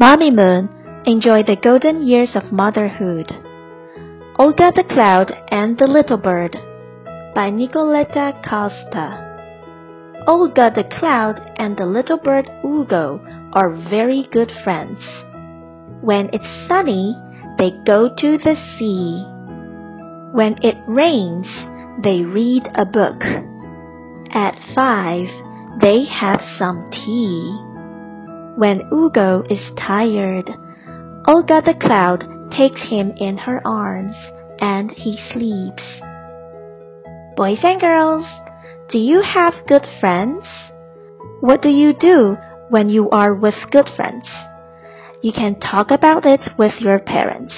Mamimoon enjoyed the golden years of motherhood. Olga the Cloud and the Little Bird by Nicoletta Costa. Olga the Cloud and the little bird Ugo are very good friends. When it's sunny, they go to the sea. When it rains, they read a book. At five, they have some tea. When Ugo is tired, Olga the Cloud takes him in her arms and he sleeps. Boys and girls, do you have good friends? What do you do when you are with good friends? You can talk about it with your parents.